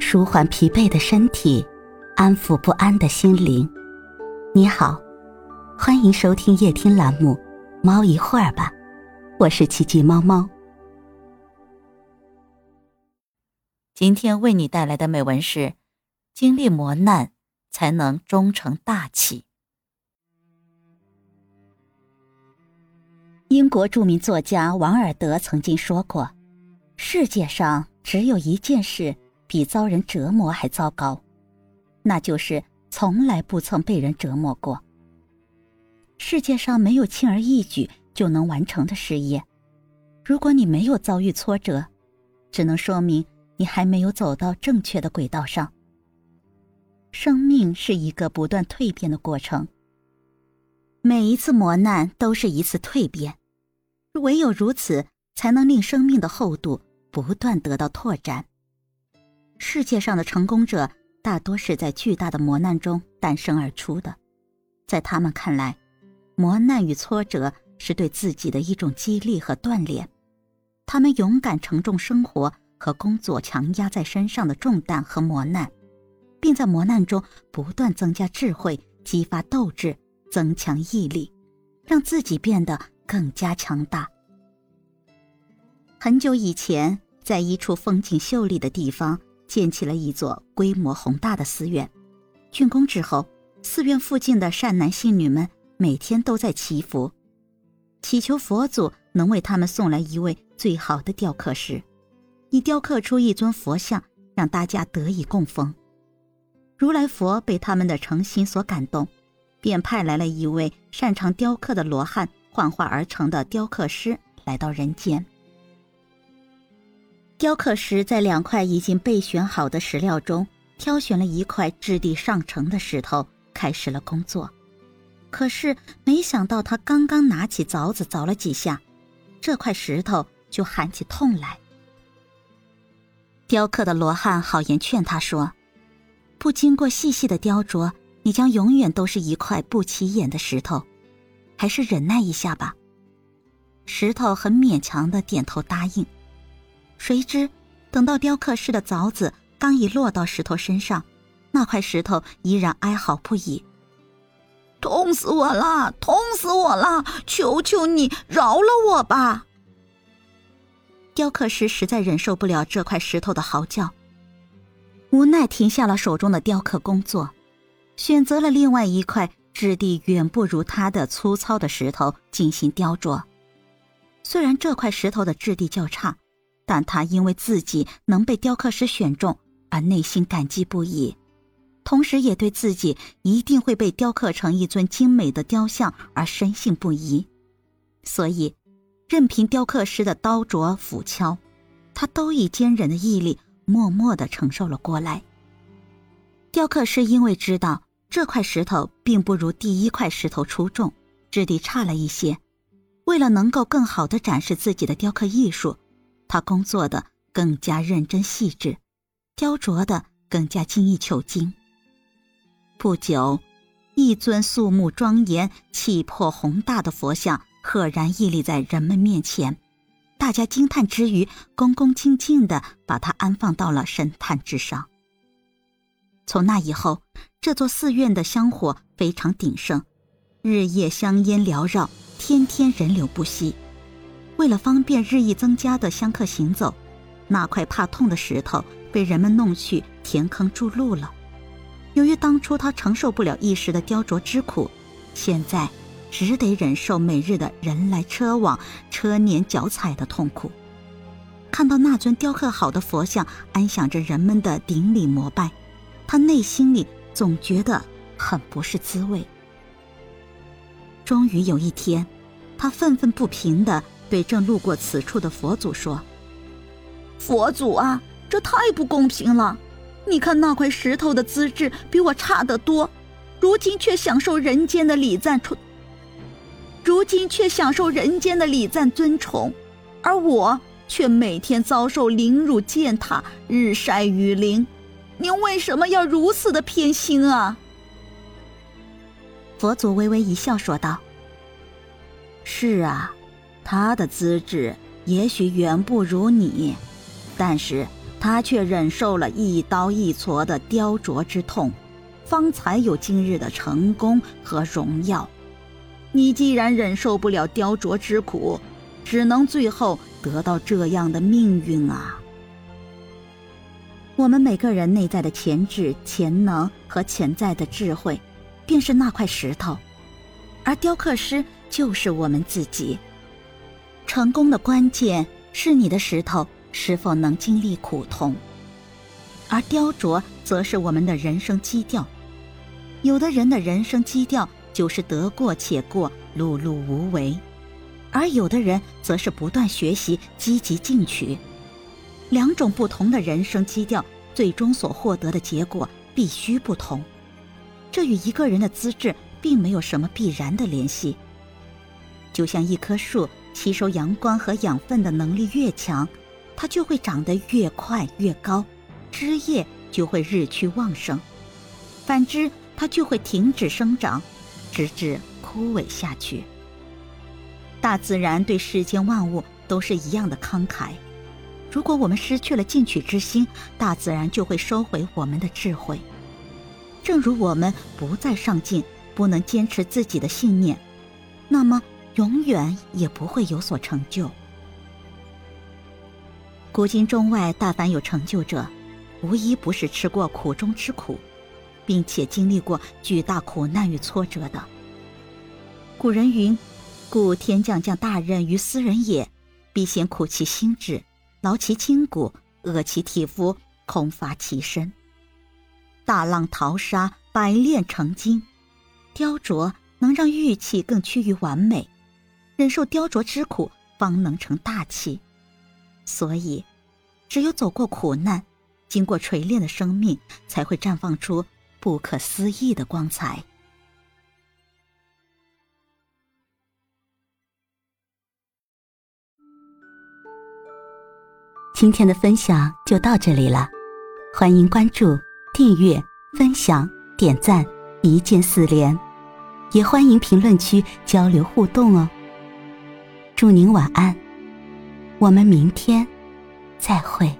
舒缓疲惫的身体，安抚不安的心灵。你好，欢迎收听夜听栏目《猫一会儿吧》，我是奇迹猫猫。今天为你带来的美文是：经历磨难，才能终成大器。英国著名作家王尔德曾经说过：“世界上只有一件事比遭人折磨还糟糕，那就是从来不曾被人折磨过。世界上没有轻而易举就能完成的事业。如果你没有遭遇挫折，只能说明你还没有走到正确的轨道上。生命是一个不断蜕变的过程。”每一次磨难都是一次蜕变，唯有如此，才能令生命的厚度不断得到拓展。世界上的成功者大多是在巨大的磨难中诞生而出的，在他们看来，磨难与挫折是对自己的一种激励和锻炼。他们勇敢承重生活和工作强压在身上的重担和磨难，并在磨难中不断增加智慧，激发斗志。增强毅力，让自己变得更加强大。很久以前，在一处风景秀丽的地方，建起了一座规模宏大的寺院。竣工之后，寺院附近的善男信女们每天都在祈福，祈求佛祖能为他们送来一位最好的雕刻师，以雕刻出一尊佛像，让大家得以供奉。如来佛被他们的诚心所感动。便派来了一位擅长雕刻的罗汉，幻化而成的雕刻师来到人间。雕刻师在两块已经备选好的石料中，挑选了一块质地上乘的石头，开始了工作。可是没想到，他刚刚拿起凿子凿了几下，这块石头就喊起痛来。雕刻的罗汉好言劝他说：“不经过细细的雕琢。”你将永远都是一块不起眼的石头，还是忍耐一下吧。石头很勉强的点头答应。谁知，等到雕刻师的凿子刚一落到石头身上，那块石头依然哀嚎不已：“痛死我了！痛死我了！求求你饶了我吧！”雕刻师实在忍受不了这块石头的嚎叫，无奈停下了手中的雕刻工作。选择了另外一块质地远不如它的粗糙的石头进行雕琢。虽然这块石头的质地较差，但他因为自己能被雕刻师选中而内心感激不已，同时也对自己一定会被雕刻成一尊精美的雕像而深信不疑。所以，任凭雕刻师的刀琢斧敲，他都以坚韧的毅力默默地承受了过来。雕刻师因为知道。这块石头并不如第一块石头出众，质地差了一些。为了能够更好的展示自己的雕刻艺术，他工作的更加认真细致，雕琢的更加精益求精。不久，一尊肃穆庄严、气魄宏大的佛像赫然屹立在人们面前。大家惊叹之余，恭恭敬敬地把它安放到了神坛之上。从那以后，这座寺院的香火非常鼎盛，日夜香烟缭绕，天天人流不息。为了方便日益增加的香客行走，那块怕痛的石头被人们弄去填坑筑路了。由于当初他承受不了一时的雕琢之苦，现在只得忍受每日的人来车往、车碾脚踩的痛苦。看到那尊雕刻好的佛像安享着人们的顶礼膜拜。他内心里总觉得很不是滋味。终于有一天，他愤愤不平地对正路过此处的佛祖说：“佛祖啊，这太不公平了！你看那块石头的资质比我差得多，如今却享受人间的礼赞崇，如今却享受人间的礼赞尊崇，而我却每天遭受凌辱践踏，日晒雨淋。”您为什么要如此的偏心啊？佛祖微微一笑说道：“是啊，他的资质也许远不如你，但是他却忍受了一刀一锉的雕琢之痛，方才有今日的成功和荣耀。你既然忍受不了雕琢之苦，只能最后得到这样的命运啊！我们每个人内在的潜质、潜能和潜在的智慧，便是那块石头，而雕刻师就是我们自己。成功的关键是你的石头是否能经历苦痛，而雕琢则是我们的人生基调。有的人的人生基调就是得过且过、碌碌无为，而有的人则是不断学习、积极进取。两种不同的人生基调，最终所获得的结果必须不同。这与一个人的资质并没有什么必然的联系。就像一棵树。吸收阳光和养分的能力越强，它就会长得越快越高，枝叶就会日趋旺盛；反之，它就会停止生长，直至枯萎下去。大自然对世间万物都是一样的慷慨。如果我们失去了进取之心，大自然就会收回我们的智慧。正如我们不再上进，不能坚持自己的信念，那么。永远也不会有所成就。古今中外，大凡有成就者，无一不是吃过苦中之苦，并且经历过巨大苦难与挫折的。古人云：“故天将降大任于斯人也，必先苦其心志，劳其筋骨，饿其体肤，空乏其身。大浪淘沙，百炼成金。雕琢能让玉器更趋于完美。”忍受雕琢之苦，方能成大器。所以，只有走过苦难，经过锤炼的生命，才会绽放出不可思议的光彩。今天的分享就到这里了，欢迎关注、订阅、分享、点赞，一键四连，也欢迎评论区交流互动哦。祝您晚安，我们明天再会。